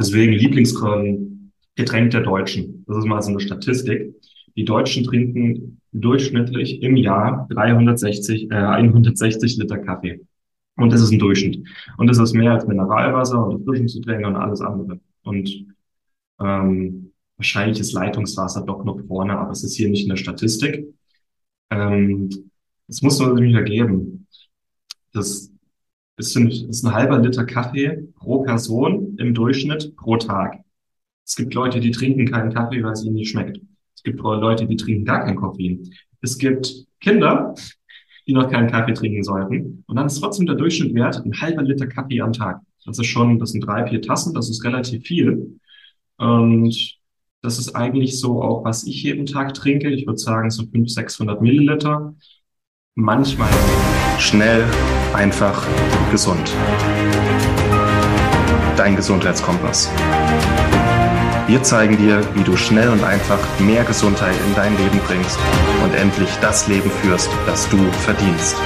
Deswegen Lieblingsgetränk der Deutschen. Das ist mal so eine Statistik. Die Deutschen trinken durchschnittlich im Jahr 360, äh, 160 Liter Kaffee. Und das ist ein Durchschnitt. Und das ist mehr als Mineralwasser und Erfrischungsgetränke und alles andere. Und ähm, wahrscheinlich ist Leitungswasser doch noch vorne, aber es ist hier nicht in der Statistik. Ähm, das muss man sich ergeben. Das ist ein, ist ein halber Liter Kaffee pro Person im Durchschnitt pro Tag. Es gibt Leute, die trinken keinen Kaffee, weil es ihnen nicht schmeckt. Es gibt Leute, die trinken gar kein Koffein. Es gibt Kinder, die noch keinen Kaffee trinken sollten. Und dann ist trotzdem der Durchschnitt wert ein halber Liter Kaffee am Tag. Das ist schon, das sind drei, vier Tassen, das ist relativ viel. Und das ist eigentlich so auch, was ich jeden Tag trinke. Ich würde sagen, so 500, 600 Milliliter. Manchmal schnell, einfach, gesund. Dein Gesundheitskompass. Wir zeigen dir, wie du schnell und einfach mehr Gesundheit in dein Leben bringst und endlich das Leben führst, das du verdienst.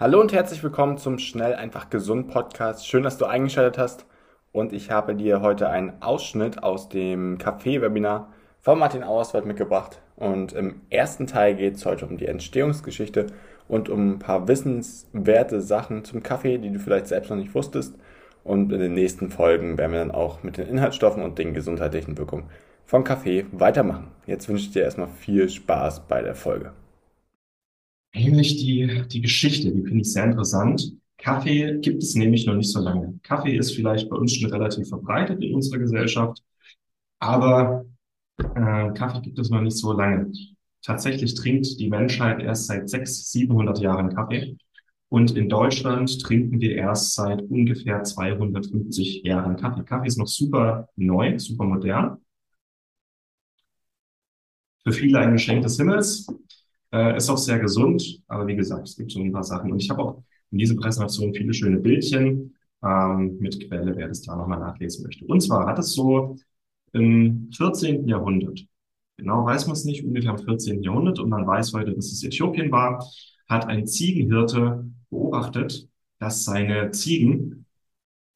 Hallo und herzlich willkommen zum Schnell einfach gesund Podcast. Schön, dass du eingeschaltet hast und ich habe dir heute einen Ausschnitt aus dem Café-Webinar von Martin Auerswald mitgebracht. Und im ersten Teil geht es heute um die Entstehungsgeschichte und um ein paar wissenswerte Sachen zum Kaffee, die du vielleicht selbst noch nicht wusstest. Und in den nächsten Folgen werden wir dann auch mit den Inhaltsstoffen und den gesundheitlichen Wirkungen von Kaffee weitermachen. Jetzt wünsche ich dir erstmal viel Spaß bei der Folge. Ähnlich die, die Geschichte, die finde ich sehr interessant. Kaffee gibt es nämlich noch nicht so lange. Kaffee ist vielleicht bei uns schon relativ verbreitet in unserer Gesellschaft, aber äh, Kaffee gibt es noch nicht so lange. Tatsächlich trinkt die Menschheit erst seit 600, 700 Jahren Kaffee. Und in Deutschland trinken wir erst seit ungefähr 250 Jahren Kaffee. Kaffee ist noch super neu, super modern. Für viele ein Geschenk des Himmels. Äh, ist auch sehr gesund. Aber wie gesagt, es gibt so ein paar Sachen. Und ich habe auch in dieser Präsentation viele schöne Bildchen ähm, mit Quelle, wer das da nochmal nachlesen möchte. Und zwar hat es so im 14. Jahrhundert Genau weiß man es nicht, ungefähr im 14. Jahrhundert und man weiß heute, dass es Äthiopien war, hat ein Ziegenhirte beobachtet, dass seine Ziegen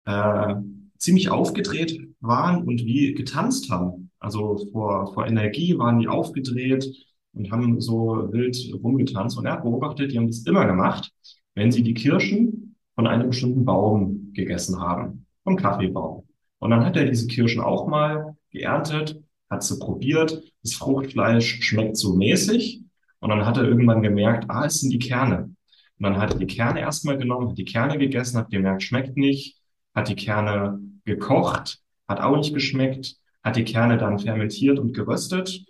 äh, ziemlich aufgedreht waren und wie getanzt haben. Also vor, vor Energie waren die aufgedreht und haben so wild rumgetanzt. Und er hat beobachtet, die haben das immer gemacht, wenn sie die Kirschen von einem bestimmten Baum gegessen haben, vom Kaffeebaum. Und dann hat er diese Kirschen auch mal geerntet hat sie probiert, das Fruchtfleisch schmeckt so mäßig und dann hat er irgendwann gemerkt, ah, es sind die Kerne. Und dann hat er die Kerne erstmal genommen, hat die Kerne gegessen, hat gemerkt, schmeckt nicht, hat die Kerne gekocht, hat auch nicht geschmeckt, hat die Kerne dann fermentiert und geröstet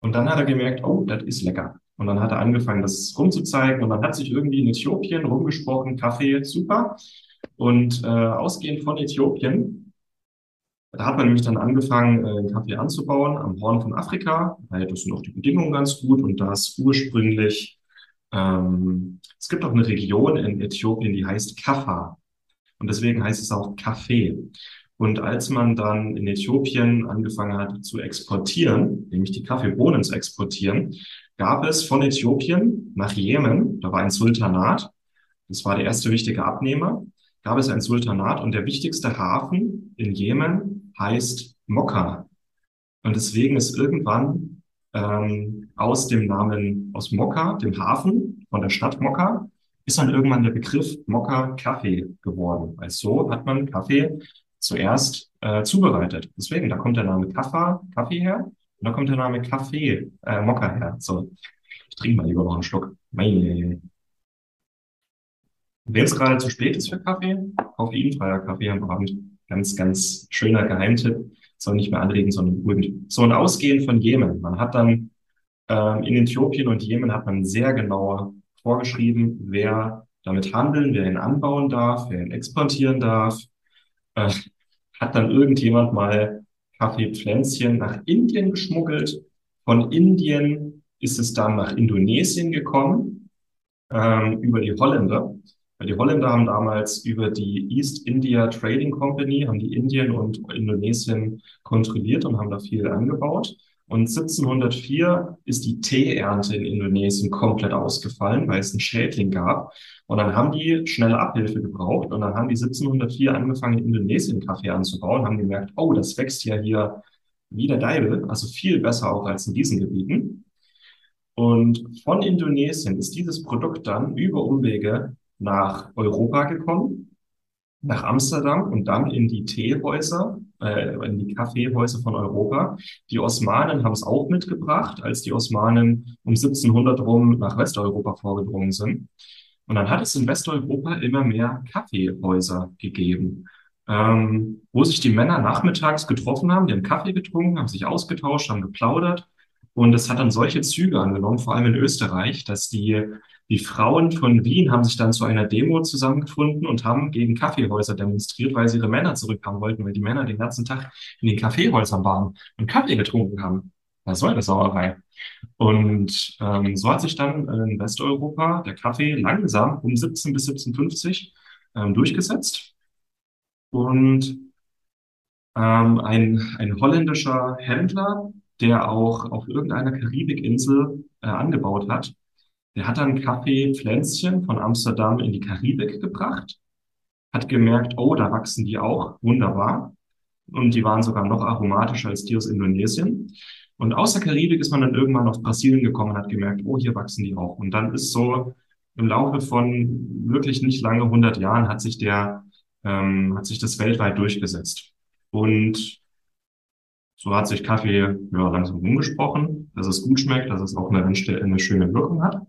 und dann hat er gemerkt, oh, das ist lecker. Und dann hat er angefangen, das rumzuzeigen und dann hat sich irgendwie in Äthiopien rumgesprochen, Kaffee, super. Und äh, ausgehend von Äthiopien da hat man nämlich dann angefangen, äh, Kaffee anzubauen am Horn von Afrika, weil das sind auch die Bedingungen ganz gut und das ursprünglich, ähm, es gibt auch eine Region in Äthiopien, die heißt Kaffa und deswegen heißt es auch Kaffee. Und als man dann in Äthiopien angefangen hat zu exportieren, nämlich die Kaffeebohnen zu exportieren, gab es von Äthiopien nach Jemen, da war ein Sultanat, das war der erste wichtige Abnehmer, gab es ein Sultanat und der wichtigste Hafen in Jemen heißt Mokka. Und deswegen ist irgendwann ähm, aus dem Namen aus Mokka, dem Hafen von der Stadt Mokka, ist dann irgendwann der Begriff Mokka Kaffee geworden. Weil so hat man Kaffee zuerst äh, zubereitet. Deswegen, da kommt der Name Kaffa, Kaffee her, und da kommt der Name Kaffee, äh, Mokka her. So, ich trinke mal lieber noch einen Schluck. Meine. Wenn es gerade zu spät ist für Kaffee, koffeinfreier Kaffee am Abend. Ganz, ganz schöner Geheimtipp. Soll nicht mehr anregen, sondern beruhigend. So ein Ausgehen von Jemen. Man hat dann ähm, in Äthiopien und Jemen hat man sehr genau vorgeschrieben, wer damit handeln, wer ihn anbauen darf, wer ihn exportieren darf. Äh, hat dann irgendjemand mal Kaffeepflänzchen nach Indien geschmuggelt. Von Indien ist es dann nach Indonesien gekommen, ähm, über die Holländer. Die Holländer haben damals über die East India Trading Company, haben die Indien und Indonesien kontrolliert und haben da viel angebaut. Und 1704 ist die Teeernte in Indonesien komplett ausgefallen, weil es einen Schädling gab. Und dann haben die schnelle Abhilfe gebraucht. Und dann haben die 1704 angefangen, in Indonesien Kaffee anzubauen, haben gemerkt, oh, das wächst ja hier wie der Deibel, also viel besser auch als in diesen Gebieten. Und von Indonesien ist dieses Produkt dann über Umwege nach Europa gekommen nach Amsterdam und dann in die Teehäuser, äh, in die Kaffeehäuser von Europa. Die Osmanen haben es auch mitgebracht, als die Osmanen um 1700 rum nach Westeuropa vorgedrungen sind. Und dann hat es in Westeuropa immer mehr Kaffeehäuser gegeben, ähm, wo sich die Männer nachmittags getroffen haben, die haben Kaffee getrunken, haben sich ausgetauscht, haben geplaudert. Und es hat dann solche Züge angenommen, vor allem in Österreich, dass die die Frauen von Wien haben sich dann zu einer Demo zusammengefunden und haben gegen Kaffeehäuser demonstriert, weil sie ihre Männer zurückhaben wollten, weil die Männer den ganzen Tag in den Kaffeehäusern waren und Kaffee getrunken haben. Was soll eine Sauerei? Und ähm, so hat sich dann in Westeuropa der Kaffee langsam um 17 bis 1750 ähm, durchgesetzt. Und ähm, ein, ein holländischer Händler, der auch auf irgendeiner Karibikinsel äh, angebaut hat, der hat dann Kaffeepflänzchen von Amsterdam in die Karibik gebracht, hat gemerkt, oh, da wachsen die auch, wunderbar. Und die waren sogar noch aromatischer als die aus Indonesien. Und aus der Karibik ist man dann irgendwann auf Brasilien gekommen und hat gemerkt, oh, hier wachsen die auch. Und dann ist so im Laufe von wirklich nicht lange 100 Jahren hat sich der, ähm, hat sich das weltweit durchgesetzt. Und so hat sich Kaffee ja, langsam umgesprochen, dass es gut schmeckt, dass es auch eine, eine schöne Wirkung hat.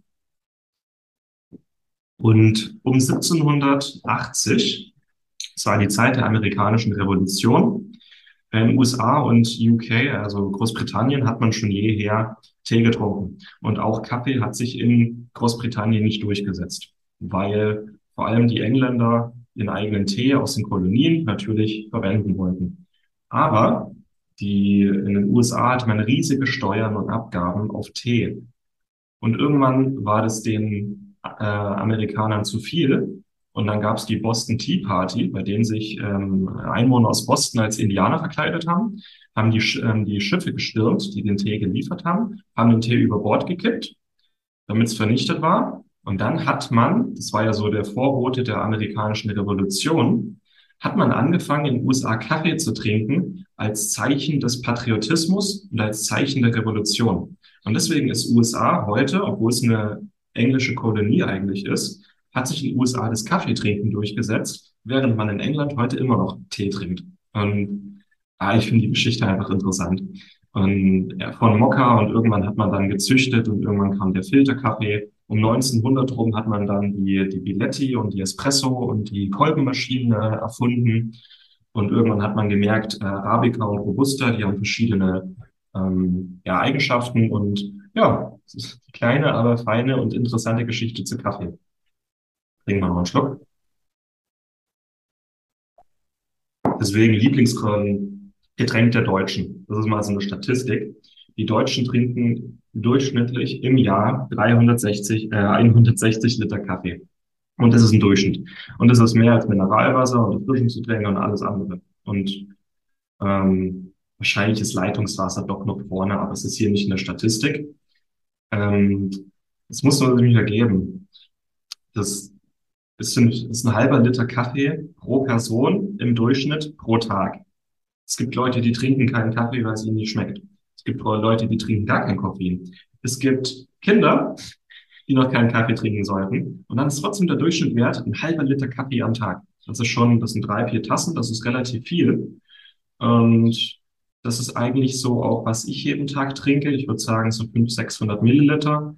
Und um 1780, das war die Zeit der amerikanischen Revolution, in USA und UK, also Großbritannien, hat man schon jeher Tee getrunken. Und auch Kaffee hat sich in Großbritannien nicht durchgesetzt, weil vor allem die Engländer ihren eigenen Tee aus den Kolonien natürlich verwenden wollten. Aber die, in den USA hat man riesige Steuern und Abgaben auf Tee. Und irgendwann war das den äh, Amerikanern zu viel. Und dann gab es die Boston Tea Party, bei denen sich ähm, Einwohner aus Boston als Indianer verkleidet haben, haben die, ähm, die Schiffe gestürmt, die den Tee geliefert haben, haben den Tee über Bord gekippt, damit es vernichtet war. Und dann hat man, das war ja so der Vorbote der amerikanischen Revolution, hat man angefangen, in den USA Kaffee zu trinken als Zeichen des Patriotismus und als Zeichen der Revolution. Und deswegen ist USA heute, obwohl es eine englische Kolonie eigentlich ist, hat sich in den USA das Kaffeetrinken durchgesetzt, während man in England heute immer noch Tee trinkt. Und ah, ich finde die Geschichte einfach interessant. Und ja, von Mokka und irgendwann hat man dann gezüchtet und irgendwann kam der Filterkaffee. Um 1900 rum hat man dann die, die Biletti und die Espresso und die Kolbenmaschine erfunden. Und irgendwann hat man gemerkt, äh, Arabica und Robusta, die haben verschiedene ähm, ja, Eigenschaften und ja, kleine, aber feine und interessante Geschichte zu Kaffee. Trinken wir noch einen Schluck. Deswegen Lieblingsgetränk der Deutschen. Das ist mal so eine Statistik. Die Deutschen trinken durchschnittlich im Jahr 360, äh, 160 Liter Kaffee. Und das ist ein Durchschnitt. Und das ist mehr als Mineralwasser und Erfrischungsgetränke und alles andere. Und ähm, wahrscheinlich ist Leitungswasser doch noch vorne, aber es ist hier nicht in der Statistik. Ähm, das muss man sich ergeben. Das ist ein, ist ein halber Liter Kaffee pro Person im Durchschnitt pro Tag. Es gibt Leute, die trinken keinen Kaffee, weil es ihnen nicht schmeckt. Es gibt Leute, die trinken gar kein Koffein. Es gibt Kinder, die noch keinen Kaffee trinken sollten. Und dann ist trotzdem der Durchschnitt wert ein halber Liter Kaffee am Tag. Das ist schon, das sind drei, vier Tassen, das ist relativ viel. Und das ist eigentlich so auch, was ich jeden Tag trinke. Ich würde sagen, so 500, 600 Milliliter.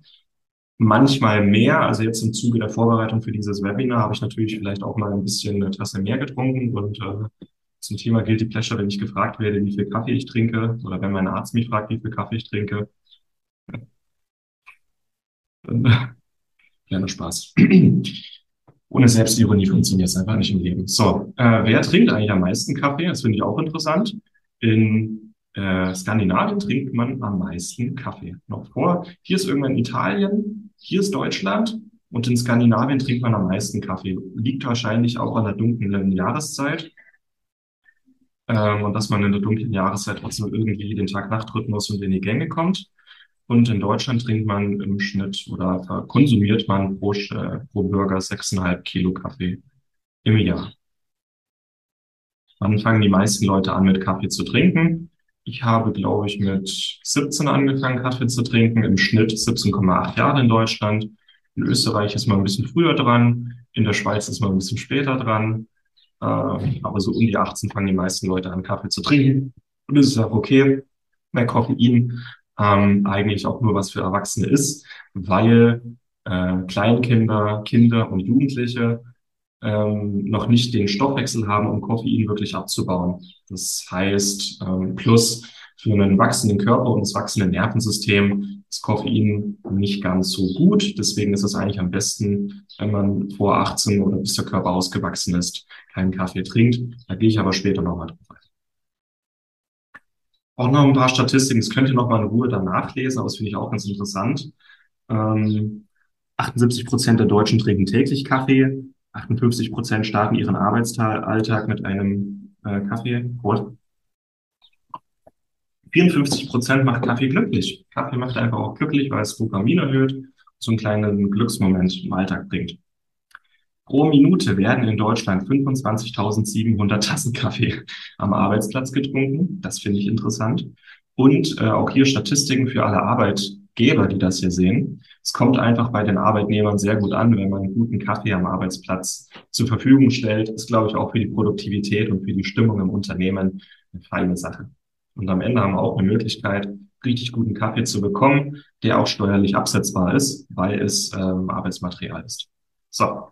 Manchmal mehr. Also jetzt im Zuge der Vorbereitung für dieses Webinar habe ich natürlich vielleicht auch mal ein bisschen eine Tasse mehr getrunken. Und äh, zum Thema Guilty Pleasure, wenn ich gefragt werde, wie viel Kaffee ich trinke, oder wenn mein Arzt mich fragt, wie viel Kaffee ich trinke, äh, gerne Spaß. Ohne Selbstironie funktioniert es einfach nicht im Leben. So, äh, wer trinkt eigentlich am meisten Kaffee? Das finde ich auch interessant. In äh, Skandinavien trinkt man am meisten Kaffee. Noch vor. Hier ist irgendwann Italien, hier ist Deutschland und in Skandinavien trinkt man am meisten Kaffee. Liegt wahrscheinlich auch an der dunklen Jahreszeit. ähm, und dass man in der dunklen Jahreszeit trotzdem irgendwie den Tag-Nacht-Rhythmus und in die Gänge kommt. Und in Deutschland trinkt man im Schnitt oder konsumiert man pro, äh, pro Bürger 6,5 Kilo Kaffee im Jahr. Wann fangen die meisten Leute an, mit Kaffee zu trinken? Ich habe, glaube ich, mit 17 angefangen, Kaffee zu trinken, im Schnitt 17,8 Jahre in Deutschland. In Österreich ist man ein bisschen früher dran, in der Schweiz ist man ein bisschen später dran. Äh, aber so um die 18 fangen die meisten Leute an, Kaffee zu trinken. Und das ist auch okay. Mehr Koffein ähm, eigentlich auch nur was für Erwachsene ist, weil äh, Kleinkinder, Kinder und Jugendliche ähm, noch nicht den Stoffwechsel haben, um Koffein wirklich abzubauen. Das heißt, ähm, plus für einen wachsenden Körper und das wachsende Nervensystem ist Koffein nicht ganz so gut. Deswegen ist es eigentlich am besten, wenn man vor 18 oder bis der Körper ausgewachsen ist, keinen Kaffee trinkt. Da gehe ich aber später nochmal drauf ein. Auch noch ein paar Statistiken, das könnt ihr noch mal in Ruhe dann nachlesen, aber das finde ich auch ganz interessant. Ähm, 78 Prozent der Deutschen trinken täglich Kaffee, 58 Prozent starten ihren Arbeitsalltag mit einem äh, Kaffee. Rot. 54 Prozent macht Kaffee glücklich. Kaffee macht einfach auch glücklich, weil es Dopamin erhöht, so einen kleinen Glücksmoment im Alltag bringt. Pro Minute werden in Deutschland 25.700 Tassen Kaffee am Arbeitsplatz getrunken. Das finde ich interessant. Und äh, auch hier Statistiken für alle Arbeitgeber, die das hier sehen. Es kommt einfach bei den Arbeitnehmern sehr gut an, wenn man einen guten Kaffee am Arbeitsplatz zur Verfügung stellt. Ist, glaube ich, auch für die Produktivität und für die Stimmung im Unternehmen eine feine Sache. Und am Ende haben wir auch eine Möglichkeit, richtig guten Kaffee zu bekommen, der auch steuerlich absetzbar ist, weil es ähm, Arbeitsmaterial ist. So,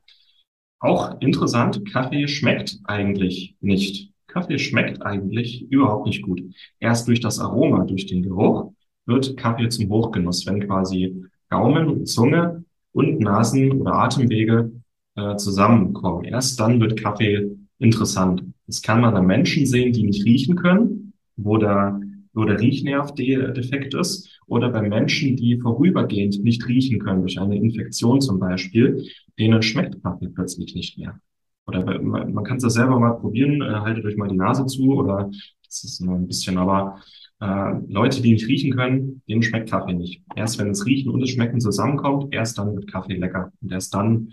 auch interessant, Kaffee schmeckt eigentlich nicht. Kaffee schmeckt eigentlich überhaupt nicht gut. Erst durch das Aroma, durch den Geruch wird Kaffee zum Hochgenuss, wenn quasi Gaumen, Zunge und Nasen- oder Atemwege äh, zusammenkommen. Erst dann wird Kaffee interessant. Das kann man an Menschen sehen, die nicht riechen können, wo der, wo der Riechnerv defekt ist, oder bei Menschen, die vorübergehend nicht riechen können, durch eine Infektion zum Beispiel, denen schmeckt Kaffee plötzlich nicht mehr. Oder man, man kann es ja selber mal probieren, äh, haltet euch mal die Nase zu oder das ist nur ein bisschen, aber äh, Leute, die nicht riechen können, denen schmeckt Kaffee nicht. Erst wenn das Riechen und das Schmecken zusammenkommt, erst dann wird Kaffee lecker. Und erst dann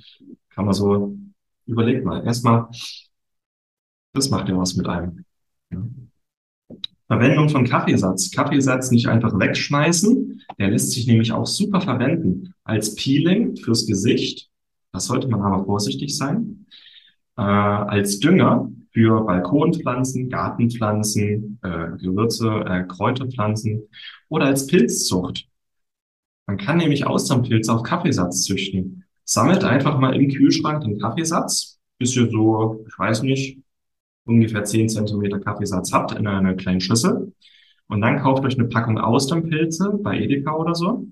kann man so, überlegt mal, erstmal, das macht ja was mit einem. Ja. Verwendung von Kaffeesatz. Kaffeesatz nicht einfach wegschmeißen. Der lässt sich nämlich auch super verwenden als Peeling fürs Gesicht da sollte man aber vorsichtig sein. Äh, als Dünger für Balkonpflanzen, Gartenpflanzen, äh, Gewürze, äh, Kräuterpflanzen oder als Pilzzucht. Man kann nämlich Austernpilze auf Kaffeesatz züchten. Sammelt einfach mal im Kühlschrank den Kaffeesatz, bis ihr so, ich weiß nicht, ungefähr 10 Zentimeter Kaffeesatz habt in einer kleinen Schüssel. Und dann kauft euch eine Packung Austernpilze bei Edeka oder so.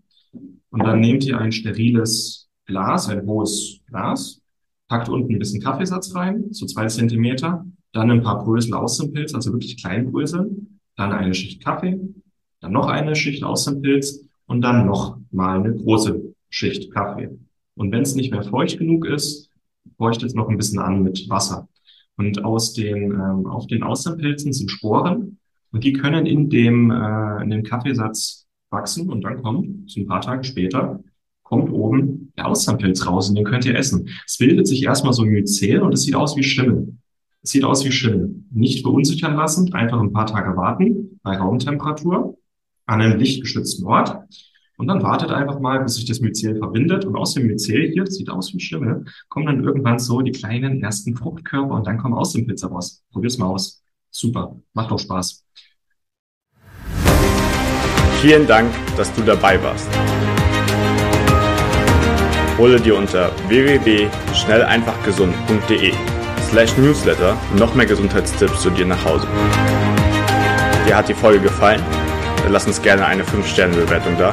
Und dann nehmt ihr ein steriles Glas, ein hohes Glas, packt unten ein bisschen Kaffeesatz rein, so zwei Zentimeter, dann ein paar Brösel Außenpilz, also wirklich Kleinbrösel, dann eine Schicht Kaffee, dann noch eine Schicht Außenpilz und dann noch mal eine große Schicht Kaffee. Und wenn es nicht mehr feucht genug ist, feuchtet es noch ein bisschen an mit Wasser. Und aus den, ähm, auf den Außenpilzen sind Sporen und die können in dem, äh, in dem Kaffeesatz wachsen und dann kommt, so ein paar Tage später, kommt oben der Austernpilz raus und den könnt ihr essen. Es bildet sich erstmal so ein Myzel und es sieht aus wie Schimmel. Es sieht aus wie Schimmel. Nicht verunsichern lassen, einfach ein paar Tage warten bei Raumtemperatur an einem lichtgeschützten Ort. Und dann wartet einfach mal, bis sich das Myzel verbindet. Und aus dem Myzel hier, sieht aus wie Schimmel, kommen dann irgendwann so die kleinen ersten Fruchtkörper und dann kommen aus dem Pilz raus. Probier's mal aus. Super. Macht doch Spaß. Vielen Dank, dass du dabei warst. Hole dir unter www.schnelleinfachgesund.de slash newsletter noch mehr Gesundheitstipps zu dir nach Hause. Dir hat die Folge gefallen? Dann lass uns gerne eine 5-Sterne-Bewertung da,